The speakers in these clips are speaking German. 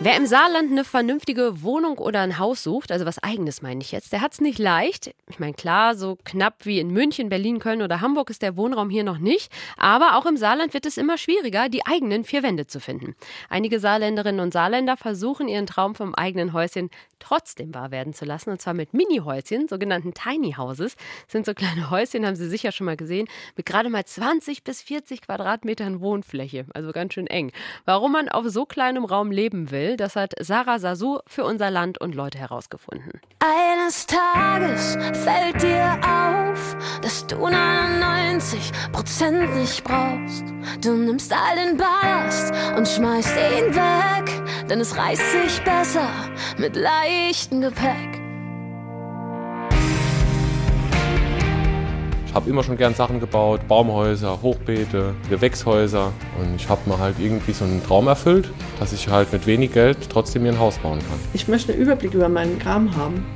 Wer im Saarland eine vernünftige Wohnung oder ein Haus sucht, also was eigenes meine ich jetzt, der hat es nicht leicht. Ich meine, klar, so knapp wie in München, Berlin, Köln oder Hamburg ist der Wohnraum hier noch nicht. Aber auch im Saarland wird es immer schwieriger, die eigenen vier Wände zu finden. Einige Saarländerinnen und Saarländer versuchen ihren Traum vom eigenen Häuschen trotzdem wahr werden zu lassen. Und zwar mit Mini-Häuschen, sogenannten Tiny Houses. Das sind so kleine Häuschen, haben Sie sicher schon mal gesehen, mit gerade mal 20 bis 40 Quadratmetern Wohnfläche. Also ganz schön eng. Warum man auf so kleinem Raum leben will, das hat Sarah Sasu für unser Land und Leute herausgefunden. Eines Tages fällt dir auf, dass du 99 Prozent nicht brauchst. Du nimmst all den Ballast und schmeißt ihn weg, denn es reißt sich besser mit leichtem Gepäck. Habe immer schon gern Sachen gebaut, Baumhäuser, Hochbeete, Gewächshäuser und ich habe mir halt irgendwie so einen Traum erfüllt, dass ich halt mit wenig Geld trotzdem mir ein Haus bauen kann. Ich möchte einen Überblick über meinen Kram haben.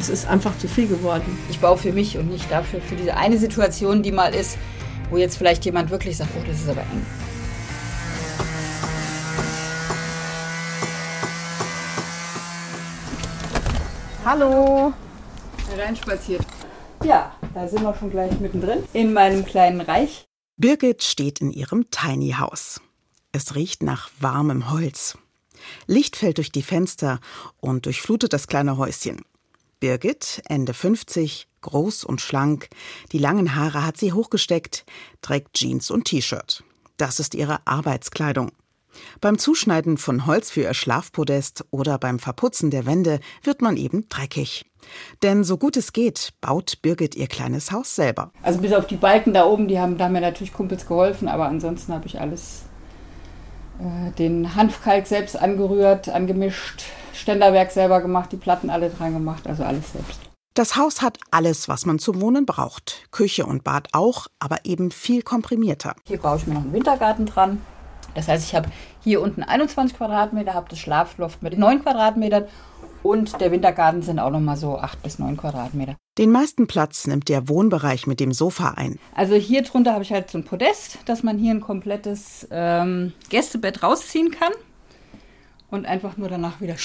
Es ist einfach zu viel geworden. Ich baue für mich und nicht dafür, für diese eine Situation, die mal ist, wo jetzt vielleicht jemand wirklich sagt, oh, das ist aber eng. Hallo. Reinspaziert. Ja, da sind wir schon gleich mittendrin in meinem kleinen Reich. Birgit steht in ihrem Tiny House. Es riecht nach warmem Holz. Licht fällt durch die Fenster und durchflutet das kleine Häuschen. Birgit, Ende 50, groß und schlank, die langen Haare hat sie hochgesteckt, trägt Jeans und T-Shirt. Das ist ihre Arbeitskleidung. Beim Zuschneiden von Holz für ihr Schlafpodest oder beim Verputzen der Wände wird man eben dreckig. Denn so gut es geht, baut Birgit ihr kleines Haus selber. Also bis auf die Balken da oben, die haben, da haben mir natürlich Kumpels geholfen, aber ansonsten habe ich alles, äh, den Hanfkalk selbst angerührt, angemischt, Ständerwerk selber gemacht, die Platten alle dran gemacht, also alles selbst. Das Haus hat alles, was man zum Wohnen braucht. Küche und Bad auch, aber eben viel komprimierter. Hier baue ich mir noch einen Wintergarten dran. Das heißt, ich habe hier unten 21 Quadratmeter, habe das Schlafloft mit 9 Quadratmetern und der Wintergarten sind auch noch mal so 8 bis 9 Quadratmeter. Den meisten Platz nimmt der Wohnbereich mit dem Sofa ein. Also hier drunter habe ich halt so ein Podest, dass man hier ein komplettes ähm, Gästebett rausziehen kann und einfach nur danach wieder,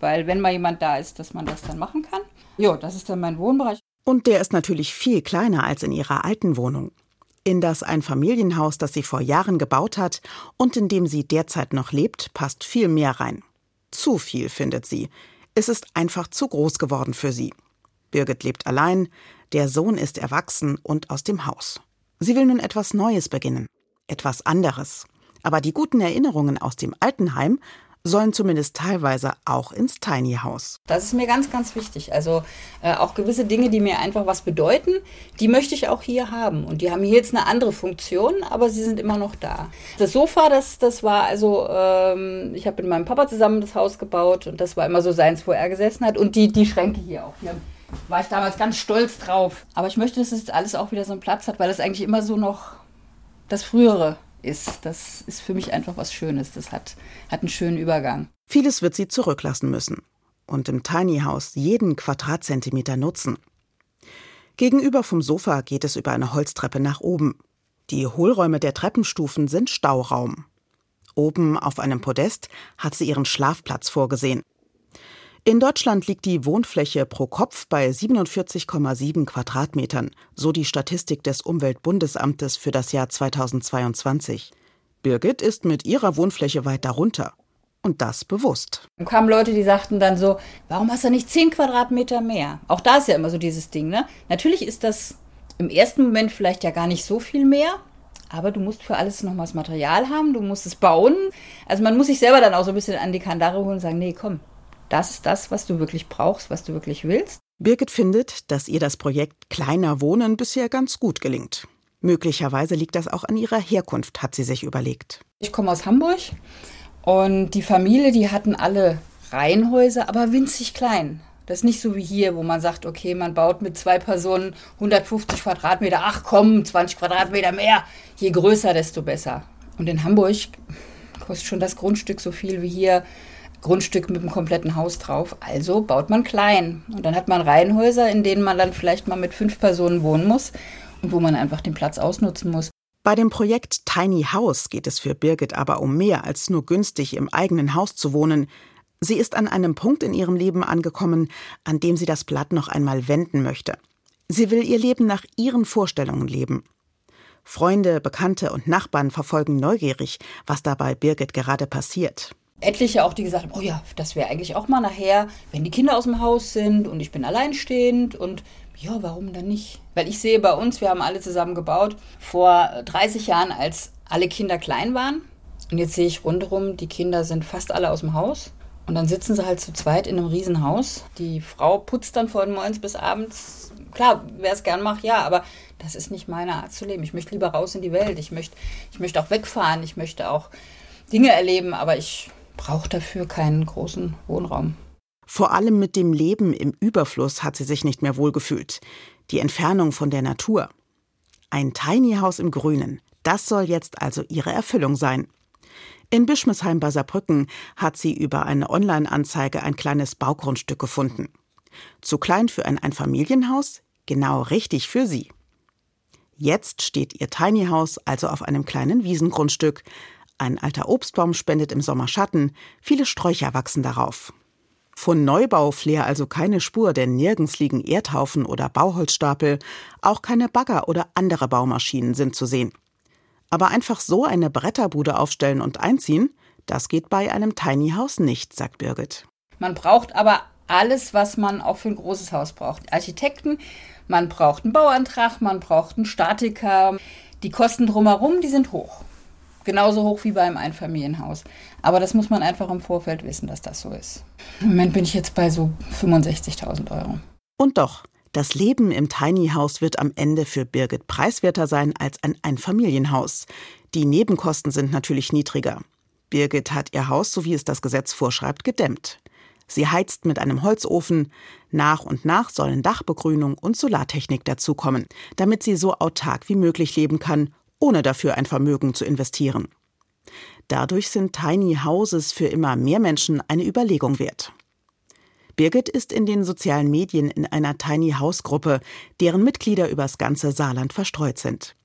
weil wenn mal jemand da ist, dass man das dann machen kann. Jo, das ist dann mein Wohnbereich. Und der ist natürlich viel kleiner als in ihrer alten Wohnung in das Einfamilienhaus, das sie vor Jahren gebaut hat und in dem sie derzeit noch lebt, passt viel mehr rein. Zu viel, findet sie. Es ist einfach zu groß geworden für sie. Birgit lebt allein, der Sohn ist erwachsen und aus dem Haus. Sie will nun etwas Neues beginnen, etwas anderes. Aber die guten Erinnerungen aus dem Altenheim sollen zumindest teilweise auch ins Tiny House. Das ist mir ganz, ganz wichtig. Also äh, auch gewisse Dinge, die mir einfach was bedeuten, die möchte ich auch hier haben. Und die haben hier jetzt eine andere Funktion, aber sie sind immer noch da. Das Sofa, das, das war also, ähm, ich habe mit meinem Papa zusammen das Haus gebaut und das war immer so seins, wo er gesessen hat. Und die, die Schränke hier auch. Hier war ich damals ganz stolz drauf. Aber ich möchte, dass es alles auch wieder so einen Platz hat, weil das eigentlich immer so noch das Frühere ist. Das ist für mich einfach was Schönes. Das hat, hat einen schönen Übergang. Vieles wird sie zurücklassen müssen und im Tiny House jeden Quadratzentimeter nutzen. Gegenüber vom Sofa geht es über eine Holztreppe nach oben. Die Hohlräume der Treppenstufen sind Stauraum. Oben auf einem Podest hat sie ihren Schlafplatz vorgesehen. In Deutschland liegt die Wohnfläche pro Kopf bei 47,7 Quadratmetern, so die Statistik des Umweltbundesamtes für das Jahr 2022. Birgit ist mit ihrer Wohnfläche weit darunter. Und das bewusst. Dann kamen Leute, die sagten dann so, warum hast du nicht 10 Quadratmeter mehr? Auch da ist ja immer so dieses Ding, ne? Natürlich ist das im ersten Moment vielleicht ja gar nicht so viel mehr, aber du musst für alles nochmals Material haben, du musst es bauen. Also man muss sich selber dann auch so ein bisschen an die Kandare holen und sagen, nee, komm, das ist das, was du wirklich brauchst, was du wirklich willst. Birgit findet, dass ihr das Projekt Kleiner Wohnen bisher ganz gut gelingt. Möglicherweise liegt das auch an ihrer Herkunft, hat sie sich überlegt. Ich komme aus Hamburg und die Familie, die hatten alle Reihenhäuser, aber winzig klein. Das ist nicht so wie hier, wo man sagt, okay, man baut mit zwei Personen 150 Quadratmeter, ach komm, 20 Quadratmeter mehr. Je größer, desto besser. Und in Hamburg kostet schon das Grundstück so viel wie hier Grundstück mit einem kompletten Haus drauf. Also baut man klein. Und dann hat man Reihenhäuser, in denen man dann vielleicht mal mit fünf Personen wohnen muss. wo man einfach den Platz ausnutzen muss. Bei dem Projekt Tiny House geht es für Birgit aber um mehr als nur günstig im eigenen Haus zu wohnen. Sie ist an einem Punkt in ihrem Leben angekommen, an dem sie das Blatt noch einmal wenden möchte. Sie will ihr Leben nach ihren Vorstellungen leben. Freunde, Bekannte und Nachbarn verfolgen neugierig, was da bei Birgit gerade passiert. Etliche auch, die gesagt haben, oh ja, das wäre eigentlich auch mal nachher, wenn die Kinder aus dem Haus sind und ich bin alleinstehend und ja, warum dann nicht? Weil ich sehe bei uns, wir haben alle zusammen gebaut, vor 30 Jahren, als alle Kinder klein waren. Und jetzt sehe ich rundherum, die Kinder sind fast alle aus dem Haus. Und dann sitzen sie halt zu zweit in einem Riesenhaus. Die Frau putzt dann von morgens bis abends. Klar, wer es gern macht, ja, aber das ist nicht meine Art zu leben. Ich möchte lieber raus in die Welt. Ich möchte, ich möchte auch wegfahren. Ich möchte auch Dinge erleben, aber ich brauche dafür keinen großen Wohnraum. Vor allem mit dem Leben im Überfluss hat sie sich nicht mehr wohlgefühlt. Die Entfernung von der Natur. Ein Tiny House im Grünen. Das soll jetzt also ihre Erfüllung sein. In Bischmesheim bei Saarbrücken hat sie über eine Online-Anzeige ein kleines Baugrundstück gefunden. Zu klein für ein Einfamilienhaus? Genau richtig für sie. Jetzt steht ihr Tiny House also auf einem kleinen Wiesengrundstück. Ein alter Obstbaum spendet im Sommer Schatten, viele Sträucher wachsen darauf. Von Neubauflair also keine Spur, denn nirgends liegen Erdhaufen oder Bauholzstapel, auch keine Bagger oder andere Baumaschinen sind zu sehen. Aber einfach so eine Bretterbude aufstellen und einziehen, das geht bei einem Tiny House nicht, sagt Birgit. Man braucht aber alles, was man auch für ein großes Haus braucht. Architekten, man braucht einen Bauantrag, man braucht einen Statiker. Die Kosten drumherum, die sind hoch. Genauso hoch wie beim Einfamilienhaus. Aber das muss man einfach im Vorfeld wissen, dass das so ist. Im Moment bin ich jetzt bei so 65.000 Euro. Und doch, das Leben im Tiny House wird am Ende für Birgit preiswerter sein als ein Einfamilienhaus. Die Nebenkosten sind natürlich niedriger. Birgit hat ihr Haus, so wie es das Gesetz vorschreibt, gedämmt. Sie heizt mit einem Holzofen. Nach und nach sollen Dachbegrünung und Solartechnik dazukommen, damit sie so autark wie möglich leben kann ohne dafür ein Vermögen zu investieren. Dadurch sind Tiny Houses für immer mehr Menschen eine Überlegung wert. Birgit ist in den sozialen Medien in einer Tiny House Gruppe, deren Mitglieder übers ganze Saarland verstreut sind.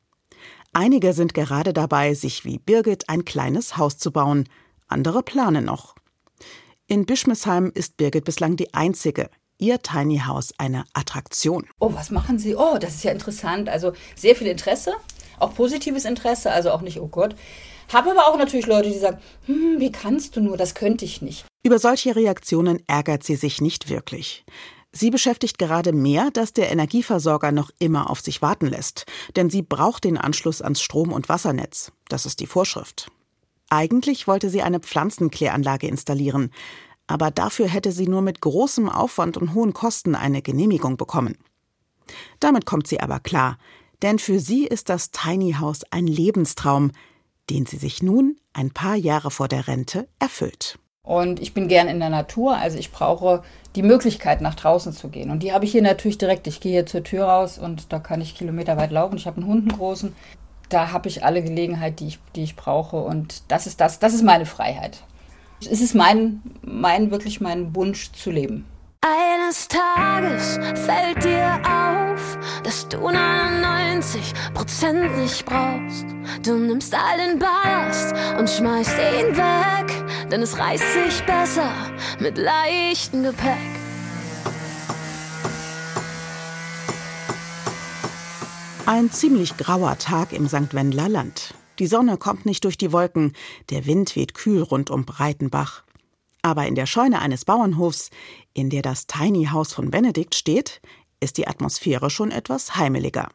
Einige sind gerade dabei, sich wie Birgit ein kleines Haus zu bauen, andere planen noch. In Bischmesheim ist Birgit bislang die einzige. Ihr Tiny House eine Attraktion. Oh, was machen Sie? Oh, das ist ja interessant. Also sehr viel Interesse auch positives Interesse, also auch nicht, oh Gott. Habe aber auch natürlich Leute, die sagen, hm, wie kannst du nur, das könnte ich nicht. Über solche Reaktionen ärgert sie sich nicht wirklich. Sie beschäftigt gerade mehr, dass der Energieversorger noch immer auf sich warten lässt, denn sie braucht den Anschluss ans Strom- und Wassernetz. Das ist die Vorschrift. Eigentlich wollte sie eine Pflanzenkläranlage installieren, aber dafür hätte sie nur mit großem Aufwand und hohen Kosten eine Genehmigung bekommen. Damit kommt sie aber klar. Denn für sie ist das Tiny House ein Lebenstraum, den sie sich nun, ein paar Jahre vor der Rente, erfüllt. Und ich bin gern in der Natur, also ich brauche die Möglichkeit, nach draußen zu gehen. Und die habe ich hier natürlich direkt. Ich gehe hier zur Tür raus und da kann ich kilometerweit laufen. Ich habe einen Hund, einen großen. Da habe ich alle Gelegenheit, die ich, die ich brauche. Und das ist das, das ist meine Freiheit. Es ist mein, mein, wirklich mein Wunsch zu leben. Eines Tages fällt dir auf, dass du 99% nicht brauchst. Du nimmst all den Ballast und schmeißt ihn weg, denn es reißt sich besser mit leichtem Gepäck. Ein ziemlich grauer Tag im St. Wendler Land. Die Sonne kommt nicht durch die Wolken, der Wind weht kühl rund um Breitenbach. Aber in der Scheune eines Bauernhofs, in der das Tiny House von Benedikt steht, ist die Atmosphäre schon etwas heimeliger.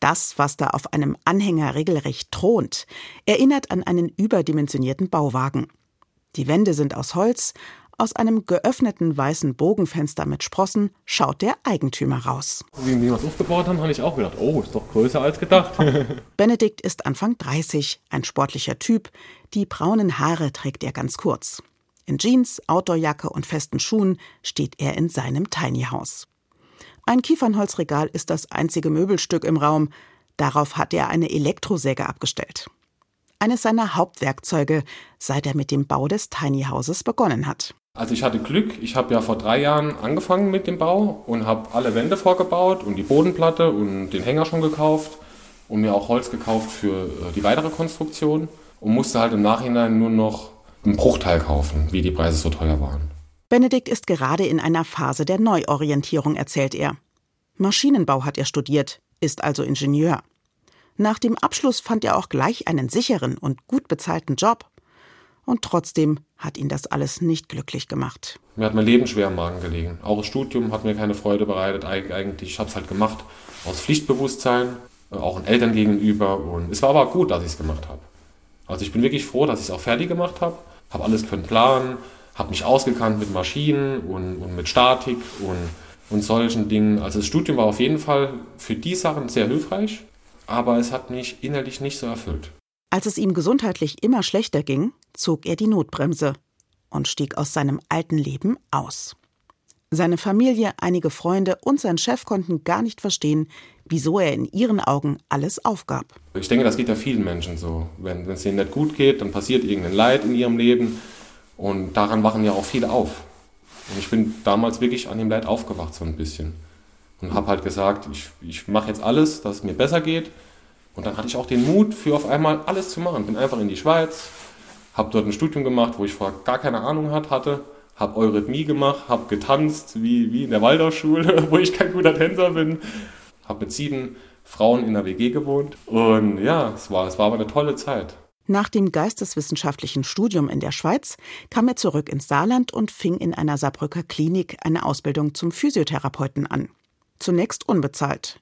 Das, was da auf einem Anhänger regelrecht thront, erinnert an einen überdimensionierten Bauwagen. Die Wände sind aus Holz, aus einem geöffneten weißen Bogenfenster mit Sprossen schaut der Eigentümer raus. Wie wir das aufgebaut haben, habe ich auch gedacht, oh, ist doch größer als gedacht. Benedikt ist Anfang 30, ein sportlicher Typ. Die braunen Haare trägt er ganz kurz. In Jeans, Outdoorjacke und festen Schuhen steht er in seinem Tiny House. Ein Kiefernholzregal ist das einzige Möbelstück im Raum. Darauf hat er eine Elektrosäge abgestellt. Eines seiner Hauptwerkzeuge, seit er mit dem Bau des Tiny Houses begonnen hat. Also ich hatte Glück, ich habe ja vor drei Jahren angefangen mit dem Bau und habe alle Wände vorgebaut und die Bodenplatte und den Hänger schon gekauft und mir auch Holz gekauft für äh, die weitere Konstruktion und musste halt im Nachhinein nur noch einen Bruchteil kaufen, wie die Preise so teuer waren. Benedikt ist gerade in einer Phase der Neuorientierung, erzählt er. Maschinenbau hat er studiert, ist also Ingenieur. Nach dem Abschluss fand er auch gleich einen sicheren und gut bezahlten Job. Und trotzdem hat ihn das alles nicht glücklich gemacht. Mir hat mein Leben schwer im Magen gelegen. Auch das Studium hat mir keine Freude bereitet. Eigentlich, ich habe es halt gemacht aus Pflichtbewusstsein, äh, auch den Eltern gegenüber. Und es war aber gut, dass ich es gemacht habe. Also ich bin wirklich froh, dass ich es auch fertig gemacht habe. Habe alles können planen, habe mich ausgekannt mit Maschinen und, und mit Statik und, und solchen Dingen. Also das Studium war auf jeden Fall für die Sachen sehr hilfreich, aber es hat mich innerlich nicht so erfüllt. Als es ihm gesundheitlich immer schlechter ging, zog er die Notbremse und stieg aus seinem alten Leben aus. Seine Familie, einige Freunde und sein Chef konnten gar nicht verstehen, wieso er in ihren Augen alles aufgab. Ich denke, das geht ja vielen Menschen so. Wenn, es ihnen nicht gut geht, dann passiert irgendein Leid in ihrem Leben und daran wachen ja auch viele auf. Und ich bin damals wirklich an dem Leid aufgewacht so ein bisschen und habe halt gesagt, ich, ich mache jetzt alles, dass es mir besser geht und dann hatte ich auch den Mut, für auf einmal alles zu machen. Bin einfach in die Schweiz, habe dort ein Studium gemacht, wo ich vorher gar keine Ahnung hatte, habe Eurythmie gemacht, habe getanzt, wie, wie in der Waldorfschule, wo ich kein guter Tänzer bin, habe mit sieben Frauen in der WG gewohnt und ja, es war, es war aber eine tolle Zeit. Nach dem geisteswissenschaftlichen Studium in der Schweiz kam er zurück ins Saarland und fing in einer Saarbrücker Klinik eine Ausbildung zum Physiotherapeuten an. Zunächst unbezahlt.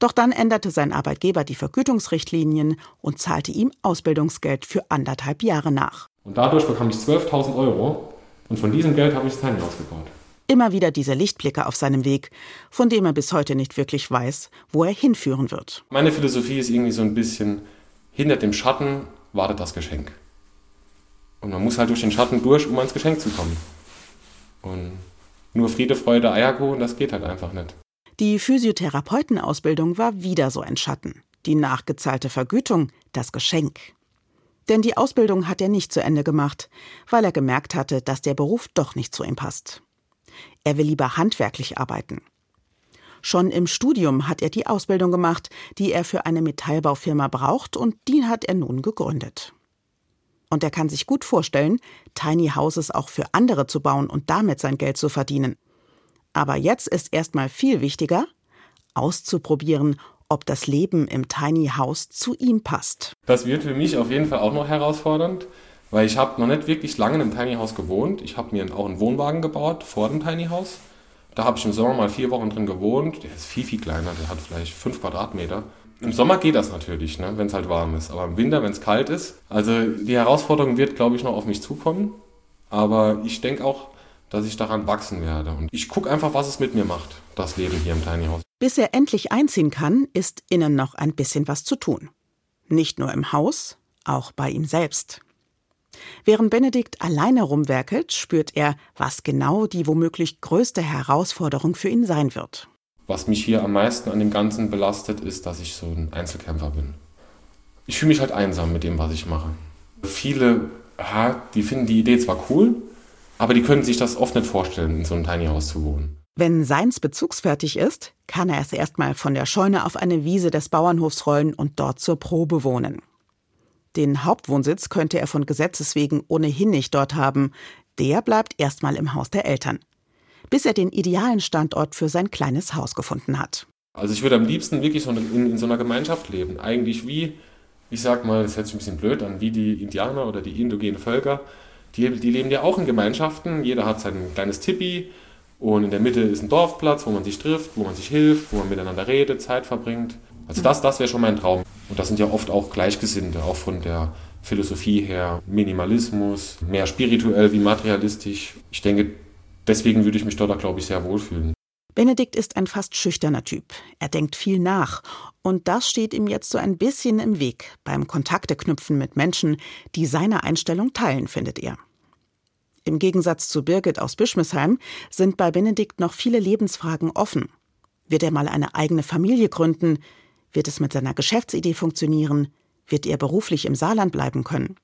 Doch dann änderte sein Arbeitgeber die Vergütungsrichtlinien und zahlte ihm Ausbildungsgeld für anderthalb Jahre nach. Und dadurch bekam ich 12.000 Euro und von diesem Geld habe ich das Tiny House gebaut. Immer wieder diese Lichtblicke auf seinem Weg, von dem er bis heute nicht wirklich weiß, wo er hinführen wird. Meine Philosophie ist irgendwie so ein bisschen, hinter dem Schatten wartet das Geschenk. Und man muss halt durch den Schatten durch, um ans Geschenk zu kommen. Und nur Friede, Freude, Eierkuchen, das geht halt einfach nicht. Die Physiotherapeutenausbildung war wieder so ein Schatten. Die nachgezahlte Vergütung, das Geschenk. Denn die Ausbildung hat er nicht zu Ende gemacht, weil er gemerkt hatte, dass der Beruf doch nicht zu ihm passt. Er will lieber handwerklich arbeiten. Schon im Studium hat er die Ausbildung gemacht, die er für eine Metallbaufirma braucht, und die hat er nun gegründet. Und er kann sich gut vorstellen, Tiny Houses auch für andere zu bauen und damit sein Geld zu verdienen. Aber jetzt ist erstmal viel wichtiger, auszuprobieren, ob das Leben im Tiny House zu ihm passt. Das wird für mich auf jeden Fall auch noch herausfordernd, weil ich habe noch nicht wirklich lange in einem Tiny House gewohnt. Ich habe mir auch einen Wohnwagen gebaut vor dem Tiny House. Da habe ich im Sommer mal vier Wochen drin gewohnt. Der ist viel, viel kleiner, der hat vielleicht fünf Quadratmeter. Im Sommer geht das natürlich, ne, wenn es halt warm ist. Aber im Winter, wenn es kalt ist, also die Herausforderung wird, glaube ich, noch auf mich zukommen. Aber ich denke auch, dass ich daran wachsen werde. Und ich gucke einfach, was es mit mir macht, das Leben hier im Tiny House. Bis er endlich einziehen kann, ist innen noch ein bisschen was zu tun. Nicht nur im Haus, auch bei ihm selbst. Während Benedikt alleine rumwerkelt, spürt er, was genau die womöglich größte Herausforderung für ihn sein wird. Was mich hier am meisten an dem Ganzen belastet, ist, dass ich so ein Einzelkämpfer bin. Ich fühle mich halt einsam mit dem, was ich mache. Viele, die finden die Idee zwar cool, aber die können sich das oft nicht vorstellen, in so einem Tiny House zu wohnen. Wenn seins bezugsfertig ist, kann er es erstmal von der Scheune auf eine Wiese des Bauernhofs rollen und dort zur Probe wohnen. Den Hauptwohnsitz könnte er von Gesetzes wegen ohnehin nicht dort haben. Der bleibt erstmal im Haus der Eltern. Bis er den idealen Standort für sein kleines Haus gefunden hat. Also ich würde am liebsten wirklich in, in so einer Gemeinschaft leben. Eigentlich wie, ich sag mal, das hört sich ein bisschen blöd an, wie die Indianer oder die indogenen Völker die, die leben ja auch in Gemeinschaften. Jeder hat sein kleines Tippi und in der Mitte ist ein Dorfplatz, wo man sich trifft, wo man sich hilft, wo man miteinander redet, Zeit verbringt. Also das, das wäre schon mein Traum. Und das sind ja oft auch Gleichgesinnte, auch von der Philosophie her. Minimalismus, mehr spirituell wie materialistisch. Ich denke, deswegen würde ich mich dort, glaube ich, sehr wohlfühlen. Benedikt ist ein fast schüchterner Typ. Er denkt viel nach. Und das steht ihm jetzt so ein bisschen im Weg beim Kontakteknüpfen mit Menschen, die seine Einstellung teilen, findet er. Im Gegensatz zu Birgit aus Bischmisheim sind bei Benedikt noch viele Lebensfragen offen. Wird er mal eine eigene Familie gründen? Wird es mit seiner Geschäftsidee funktionieren? Wird er beruflich im Saarland bleiben können?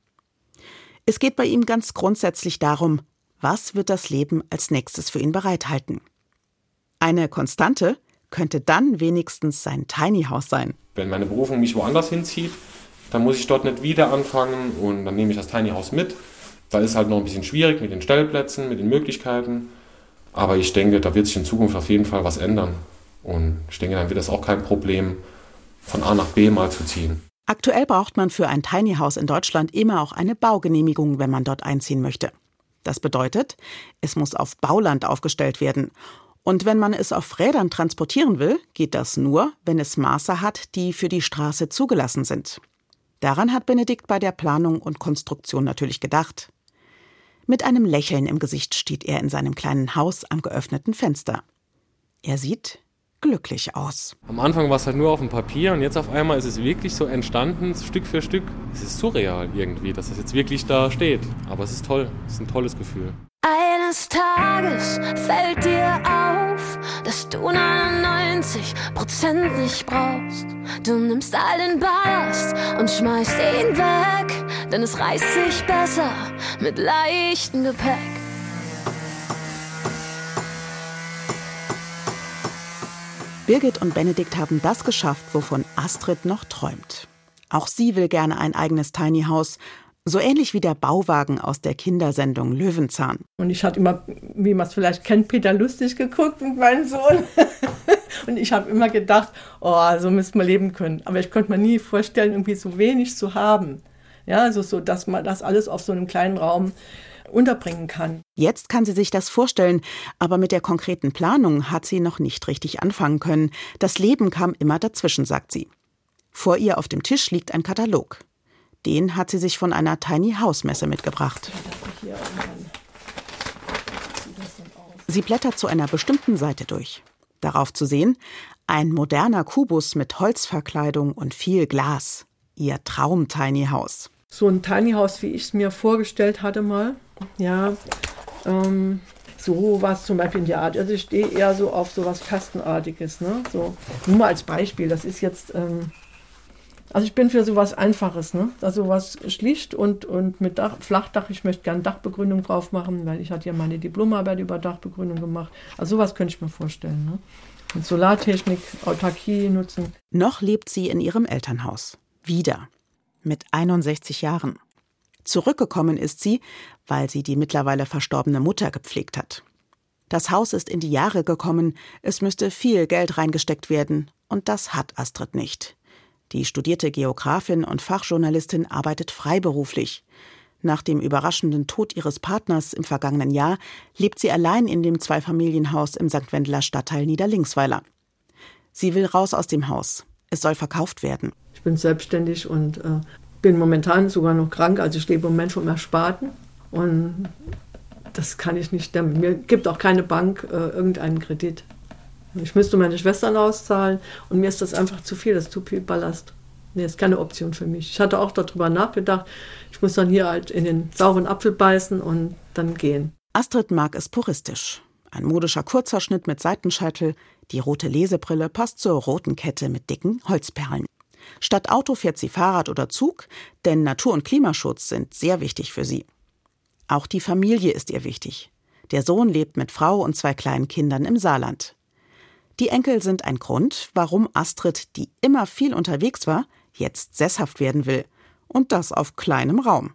Es geht bei ihm ganz grundsätzlich darum, Was wird das Leben als nächstes für ihn bereithalten? Eine Konstante könnte dann wenigstens sein Tiny House sein. Wenn meine Berufung mich woanders hinzieht, dann muss ich dort nicht wieder anfangen und dann nehme ich das Tiny House mit. Da ist halt noch ein bisschen schwierig mit den Stellplätzen, mit den Möglichkeiten. Aber ich denke, da wird sich in Zukunft auf jeden Fall was ändern. Und ich denke, dann wird es auch kein Problem, von A nach B mal zu ziehen. Aktuell braucht man für ein Tiny House in Deutschland immer auch eine Baugenehmigung, wenn man dort einziehen möchte. Das bedeutet, es muss auf Bauland aufgestellt werden. Und wenn man es auf Rädern transportieren will, geht das nur, wenn es Maße hat, die für die Straße zugelassen sind. Daran hat Benedikt bei der Planung und Konstruktion natürlich gedacht. Mit einem Lächeln im Gesicht steht er in seinem kleinen Haus am geöffneten Fenster. Er sieht glücklich aus. Am Anfang war es halt nur auf dem Papier und jetzt auf einmal ist es wirklich so entstanden, Stück für Stück. Es ist surreal irgendwie, dass das jetzt wirklich da steht. Aber es ist toll, es ist ein tolles Gefühl. Eines Tages fällt dir auf, dass du 99% nicht brauchst. Du nimmst all den Ballast und schmeißt ihn weg, denn es reißt sich besser mit leichtem Gepäck. Birgit und Benedikt haben das geschafft, wovon Astrid noch träumt. Auch sie will gerne ein eigenes Tiny House, so ähnlich wie der Bauwagen aus der Kindersendung Löwenzahn. Und ich hatte immer, wie man es vielleicht kennt, Peter Lustig geguckt mit meinem Sohn. Und ich habe immer gedacht, oh, so müsste man leben können. Aber ich konnte mir nie vorstellen, irgendwie so wenig zu haben. Ja, also so, dass man das alles auf so einem kleinen Raum unterbringen kann. Jetzt kann sie sich das vorstellen, aber mit der konkreten Planung hat sie noch nicht richtig anfangen können. Das Leben kam immer dazwischen, sagt sie. Vor ihr auf dem Tisch liegt ein Katalog. Den hat sie sich von einer Tiny House Messe mitgebracht. Sie blättert zu einer bestimmten Seite durch. Darauf zu sehen, ein moderner Kubus mit Holzverkleidung und viel Glas. Ihr Traum-Tiny House. So ein Tiny House, wie ich es mir vorgestellt hatte mal. Ja, ähm, so was zum Beispiel in der Art. Also ich stehe eher so auf so was Kastenartiges. Ne? So, nur mal als Beispiel, das ist jetzt, ähm, also ich bin für so was Einfaches, ne? also was schlicht und, und mit Dach, Flachdach. Ich möchte gerne Dachbegründung drauf machen, weil ich hatte ja meine Diplomarbeit über Dachbegründung gemacht. Also sowas könnte ich mir vorstellen. Ne? Mit Solartechnik, Autarkie nutzen. Noch lebt sie in ihrem Elternhaus. Wieder. Mit 61 Jahren. Zurückgekommen ist sie, weil sie die mittlerweile verstorbene Mutter gepflegt hat. Das Haus ist in die Jahre gekommen, es müsste viel Geld reingesteckt werden, und das hat Astrid nicht. Die studierte Geografin und Fachjournalistin arbeitet freiberuflich. Nach dem überraschenden Tod ihres Partners im vergangenen Jahr lebt sie allein in dem Zweifamilienhaus im St. Wendeler Stadtteil Niederlingsweiler. Sie will raus aus dem Haus. Es soll verkauft werden. Ich bin selbstständig und äh, bin momentan sogar noch krank, also ich lebe im Moment vom Ersparten. Und das kann ich nicht stemmen. Mir gibt auch keine Bank äh, irgendeinen Kredit. Ich müsste meine Schwestern auszahlen und mir ist das einfach zu viel, das ist zu viel Ballast. Nee, ist keine Option für mich. Ich hatte auch darüber nachgedacht, ich muss dann hier halt in den sauren Apfel beißen und dann gehen. Astrid mag es puristisch. Ein modischer Kurzhaarschnitt mit Seitenscheitel, die rote Lesebrille passt zur roten Kette mit dicken Holzperlen. Statt Auto fährt sie Fahrrad oder Zug, denn Natur- und Klimaschutz sind sehr wichtig für sie. Auch die Familie ist ihr wichtig. Der Sohn lebt mit Frau und zwei kleinen Kindern im Saarland. Die Enkel sind ein Grund, warum Astrid, die immer viel unterwegs war, jetzt sesshaft werden will. Und das auf kleinem Raum.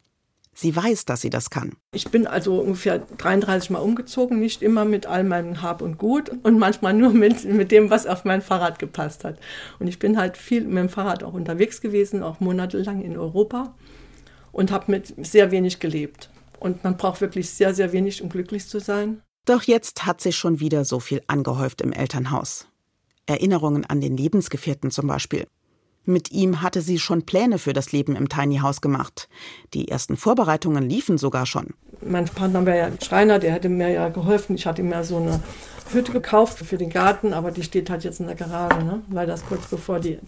Sie weiß, dass sie das kann. Ich bin also ungefähr 33 Mal umgezogen, nicht immer mit all meinem Hab und Gut und manchmal nur mit, mit dem, was auf mein Fahrrad gepasst hat. Und ich bin halt viel mit dem Fahrrad auch unterwegs gewesen, auch monatelang in Europa und habe mit sehr wenig gelebt. Und man braucht wirklich sehr, sehr wenig, um glücklich zu sein. Doch jetzt hat sich schon wieder so viel angehäuft im Elternhaus. Erinnerungen an den Lebensgefährten zum Beispiel. Mit ihm hatte sie schon Pläne für das Leben im Tiny House gemacht. Die ersten Vorbereitungen liefen sogar schon. Mein Partner war ja Schreiner, der hätte mir ja geholfen. Ich hatte ihm ja so eine Hütte gekauft für den Garten, aber die steht halt jetzt in der Garage, ne? weil das kurz bevor die,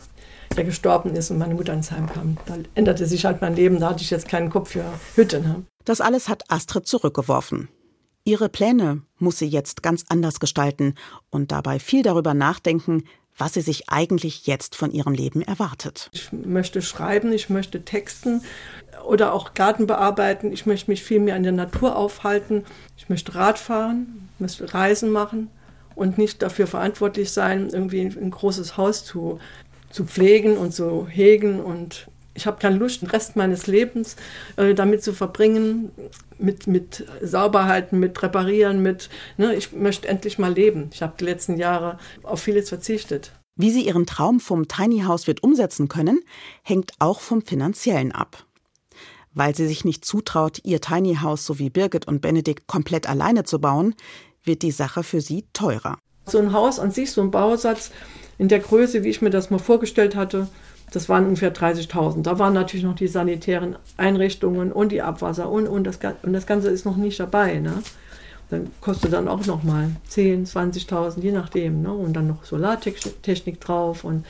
der gestorben ist und meine Mutter ins Heim kam. Da änderte sich halt mein Leben, da hatte ich jetzt keinen Kopf für Hütte. Ne? Das alles hat Astrid zurückgeworfen. Ihre Pläne muss sie jetzt ganz anders gestalten und dabei viel darüber nachdenken, was sie sich eigentlich jetzt von ihrem Leben erwartet. Ich möchte schreiben, ich möchte texten oder auch Garten bearbeiten. Ich möchte mich viel mehr in der Natur aufhalten. Ich möchte Rad fahren, möchte Reisen machen und nicht dafür verantwortlich sein, irgendwie ein großes Haus zu, zu pflegen und zu hegen. Und ich habe keine Lust, den Rest meines Lebens äh, damit zu verbringen, mit, mit Sauberhalten, mit Reparieren, mit, ne, ich möchte endlich mal leben. Ich habe die letzten Jahre auf vieles verzichtet. Wie sie ihren Traum vom Tiny House wird umsetzen können, hängt auch vom finanziellen ab. Weil sie sich nicht zutraut, ihr Tiny House so wie Birgit und Benedikt komplett alleine zu bauen, wird die Sache für sie teurer. So ein Haus an sich, so ein Bausatz in der Größe, wie ich mir das mal vorgestellt hatte, das waren ungefähr 30.000. Da waren natürlich noch die sanitären Einrichtungen und die Abwasser und, und, das, und das Ganze ist noch nicht dabei. Ne? Dann kostet dann auch noch mal 10, 20.000, je nachdem. Ne? Und dann noch Solartechnik drauf und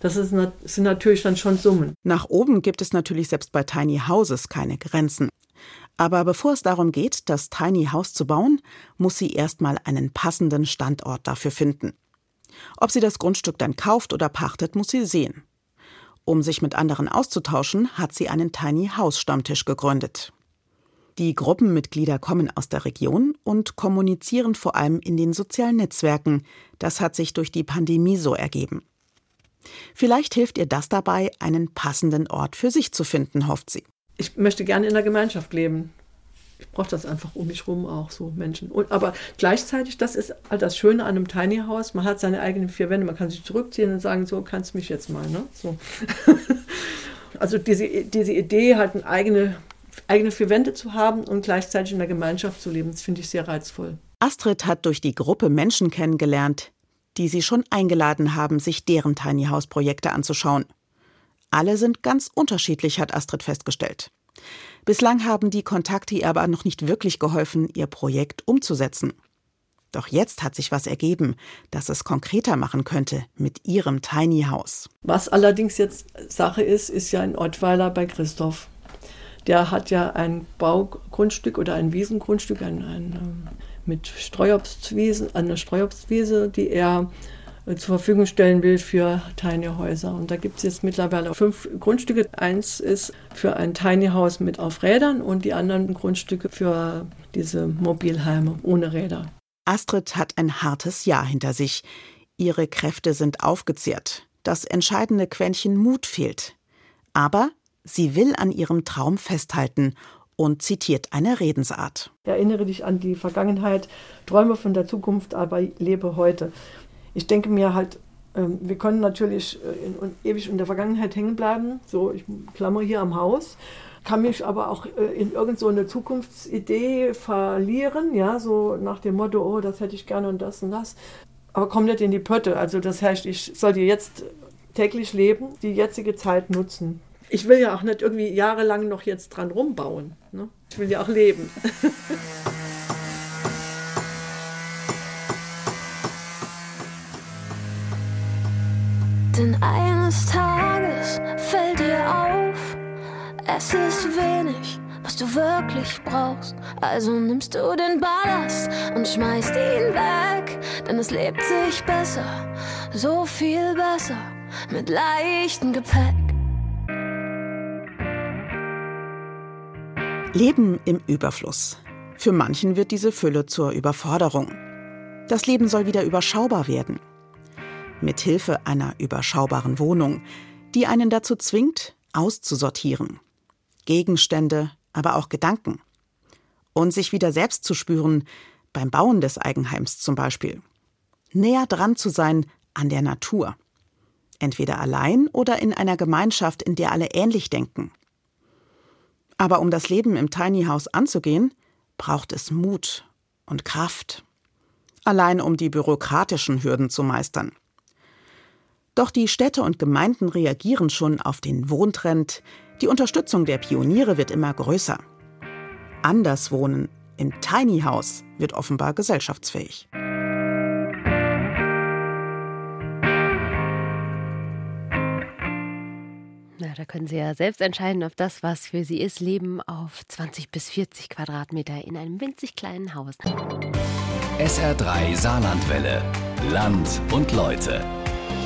das, ist, das sind natürlich dann schon Summen. Nach oben gibt es natürlich selbst bei Tiny Houses keine Grenzen. Aber bevor es darum geht, das Tiny House zu bauen, muss sie erstmal einen passenden Standort dafür finden. Ob sie das Grundstück dann kauft oder pachtet, muss sie sehen. Um sich mit anderen auszutauschen, hat sie einen Tiny House Stammtisch gegründet. Die Gruppenmitglieder kommen aus der Region und kommunizieren vor allem in den sozialen Netzwerken. Das hat sich durch die Pandemie so ergeben. Vielleicht hilft ihr das dabei, einen passenden Ort für sich zu finden, hofft sie. Ich möchte gerne in der Gemeinschaft leben ich brauche das einfach um mich rum auch so Menschen. Und, aber gleichzeitig, das ist halt das Schöne an einem Tiny House, man hat seine eigenen vier Wände, man kann sich zurückziehen und sagen, so kannst du mich jetzt mal. Ne? So. also diese, diese Idee, halt eine eigene, eigene vier Wände zu haben und gleichzeitig in der Gemeinschaft zu leben, das finde ich sehr reizvoll. Astrid hat durch die Gruppe Menschen kennengelernt, die sie schon eingeladen haben, sich deren Tiny House Projekte anzuschauen. Alle sind ganz unterschiedlich, hat Astrid festgestellt. Bislang haben die Kontakte ihr aber noch nicht wirklich geholfen, ihr Projekt umzusetzen. Doch jetzt hat sich was ergeben, das es konkreter machen könnte mit ihrem Tiny House. Was allerdings jetzt Sache ist, ist ja in Ottweiler bei Christoph. Der hat ja ein Baugrundstück oder ein Wiesengrundstück ein, ein, ähm, mit Streuobstwiesen, eine Streuobstwiese, die er zur Verfügung stellen will für Tiny Häuser. Und da gibt es jetzt mittlerweile fünf Grundstücke. Eins ist für ein Tiny House mit auf Rädern und die anderen Grundstücke für diese Mobilheime ohne Räder. Astrid hat ein hartes Jahr hinter sich. Ihre Kräfte sind aufgezehrt. Das entscheidende Quäntchen Mut fehlt. Aber sie will an ihrem Traum festhalten und zitiert eine Redensart. Erinnere dich an die Vergangenheit, träume von der Zukunft, aber lebe heute ich denke mir halt, ähm, wir können natürlich äh, in, in, ewig in der Vergangenheit hängen bleiben. So, ich klammer hier am Haus, kann mich aber auch äh, in irgendeine so Zukunftsidee verlieren, ja, so nach dem Motto, oh, das hätte ich gerne und das und das. Aber komm nicht in die Pötte. Also das heißt, ich soll dir jetzt täglich leben, die jetzige Zeit nutzen. Ich will ja auch nicht irgendwie jahrelang noch jetzt dran rumbauen. Ne? Ich will ja auch leben. Denn eines Tages fällt dir auf, es ist wenig, was du wirklich brauchst. Also nimmst du den Ballast und schmeißt ihn weg, denn es lebt sich besser, so viel besser, mit leichtem Gepäck. Leben im Überfluss. Für manchen wird diese Fülle zur Überforderung. Das Leben soll wieder überschaubar werden mit Hilfe einer überschaubaren Wohnung, die einen dazu zwingt, auszusortieren. Gegenstände, aber auch Gedanken. Und sich wieder selbst zu spüren, beim Bauen des Eigenheims zum Beispiel. Näher dran zu sein an der Natur. Entweder allein oder in einer Gemeinschaft, in der alle ähnlich denken. Aber um das Leben im Tiny House anzugehen, braucht es Mut und Kraft. Allein um die bürokratischen Hürden zu meistern. Doch die Städte und Gemeinden reagieren schon auf den Wohntrend. Die Unterstützung der Pioniere wird immer größer. Anders wohnen im Tiny House wird offenbar gesellschaftsfähig. Na, da können Sie ja selbst entscheiden, ob das, was für Sie ist, Leben auf 20 bis 40 Quadratmeter in einem winzig kleinen Haus. SR3 Saarlandwelle. Land und Leute.